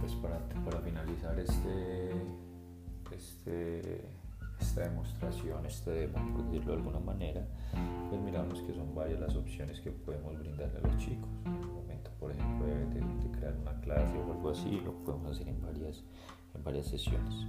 Pues, para, para finalizar este, este, esta demostración, este demo, por decirlo de alguna manera, pues miramos que son varias las opciones que podemos brindarle a los chicos. En el momento, por ejemplo, de, de crear una clase o algo así, lo podemos hacer en varias, en varias sesiones.